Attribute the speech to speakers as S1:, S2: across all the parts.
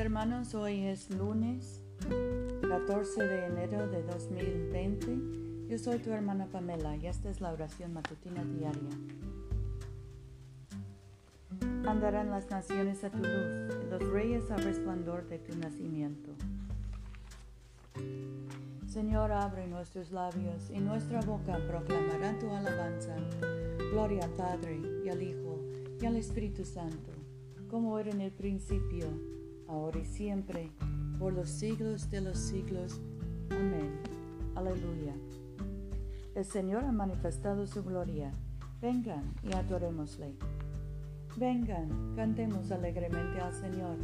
S1: Hermanos, hoy es lunes 14 de enero de 2020. Yo soy tu hermana Pamela y esta es la oración matutina diaria. Andarán las naciones a tu luz, y los reyes al resplandor de tu nacimiento. Señor, abre nuestros labios y nuestra boca proclamará tu alabanza. Gloria al Padre y al Hijo y al Espíritu Santo como era en el principio, ahora y siempre, por los siglos de los siglos. Amén. Aleluya. El Señor ha manifestado su gloria. Vengan y adorémosle. Vengan, cantemos alegremente al Señor.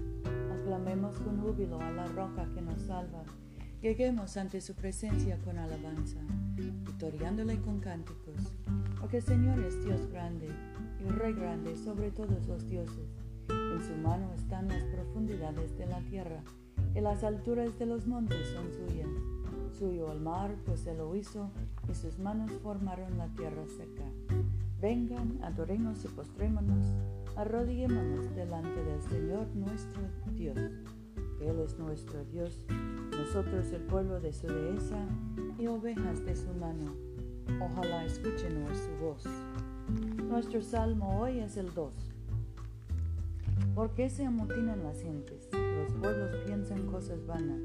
S1: Aclamemos con júbilo a la roca que nos salva. Lleguemos ante su presencia con alabanza, victoriándole con cánticos. Porque el Señor es Dios grande y Rey grande sobre todos los dioses. En su mano están las profundidades de la tierra, y las alturas de los montes son suyas. Suyo el mar, pues él lo hizo, y sus manos formaron la tierra seca. Vengan, adoremos y postrémonos, arrodillémonos delante del Señor nuestro Dios. Él es nuestro Dios, nosotros el pueblo de su dehesa y ovejas de su mano. Ojalá escuchen su voz. Nuestro salmo hoy es el 2. ¿Por qué se amotinan las gentes? Los pueblos piensan cosas vanas.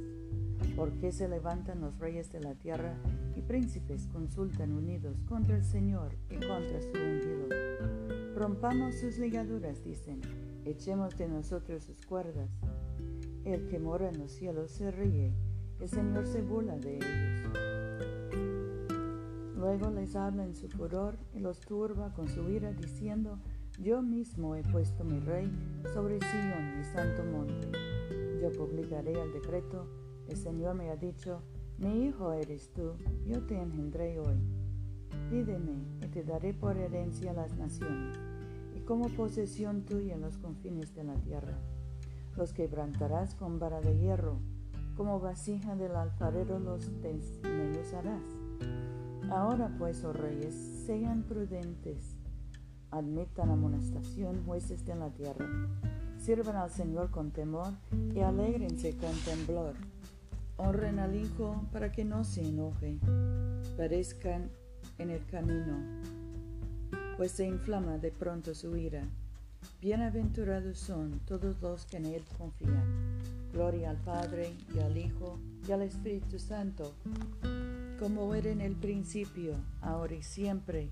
S1: ¿Por qué se levantan los reyes de la tierra y príncipes consultan unidos contra el Señor y contra su ungido? Rompamos sus ligaduras, dicen, echemos de nosotros sus cuerdas. El que mora en los cielos se ríe, el Señor se burla de ellos. Luego les habla en su furor y los turba con su ira, diciendo, yo mismo he puesto mi rey sobre Sion, mi santo monte. Yo publicaré el decreto. El Señor me ha dicho, mi hijo eres tú, yo te engendré hoy. Pídeme y te daré por herencia las naciones, y como posesión tuya en los confines de la tierra. Los quebrantarás con vara de hierro, como vasija del alfarero los desmenuzarás. Ahora pues, oh reyes, sean prudentes admitan amonestación jueces de la tierra. Sirvan al Señor con temor y alegrense con temblor. Honren al Hijo para que no se enoje. Parezcan en el camino, pues se inflama de pronto su ira. Bienaventurados son todos los que en Él confían. Gloria al Padre y al Hijo y al Espíritu Santo, como era en el principio, ahora y siempre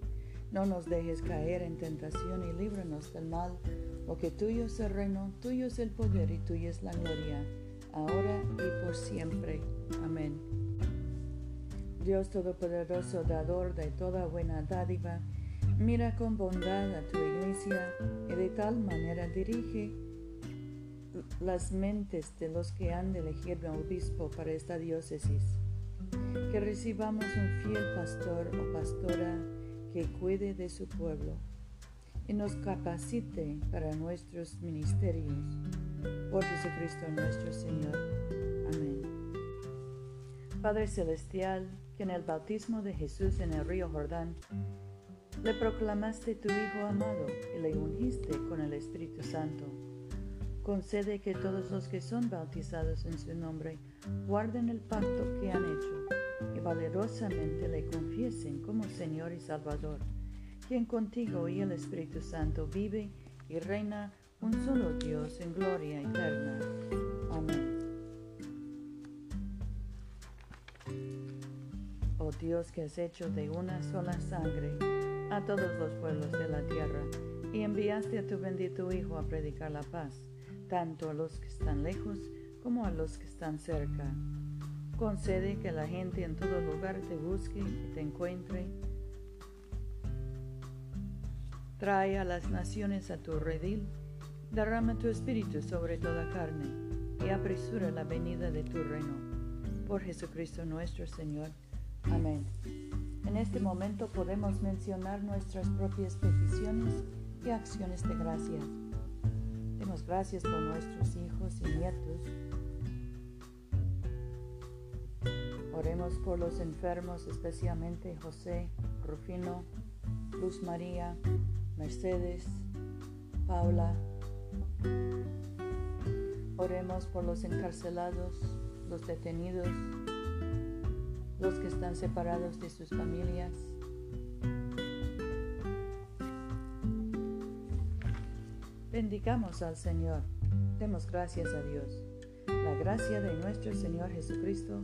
S1: No nos dejes caer en tentación y líbranos del mal porque tuyo es el reino, tuyo es el poder y tuya es la gloria, ahora y por siempre. Amén. Dios Todopoderoso, dador de toda buena dádiva, mira con bondad a tu iglesia y de tal manera dirige las mentes de los que han de elegir un obispo para esta diócesis. Que recibamos un fiel pastor o pastora que cuide de su pueblo y nos capacite para nuestros ministerios. Por Jesucristo nuestro Señor. Amén. Padre Celestial, que en el bautismo de Jesús en el río Jordán, le proclamaste tu Hijo amado y le ungiste con el Espíritu Santo. Concede que todos los que son bautizados en su nombre guarden el pacto que han hecho valerosamente le confiesen como Señor y Salvador quien contigo y el Espíritu Santo vive y reina un solo Dios en gloria eterna. Amén. Oh Dios que has hecho de una sola sangre a todos los pueblos de la tierra y enviaste a tu bendito Hijo a predicar la paz, tanto a los que están lejos como a los que están cerca. Concede que la gente en todo lugar te busque y te encuentre Trae a las naciones a tu redil, derrama tu espíritu sobre toda carne, y apresura la venida de tu reino. Por Jesucristo nuestro Señor. Amén. En este momento podemos mencionar nuestras propias peticiones y acciones de gracias. Demos gracias por nuestros hijos y nietos. Oremos por los enfermos, especialmente José, Rufino, Luz María, Mercedes, Paula. Oremos por los encarcelados, los detenidos, los que están separados de sus familias. Bendigamos al Señor. Demos gracias a Dios. La gracia de nuestro Señor Jesucristo,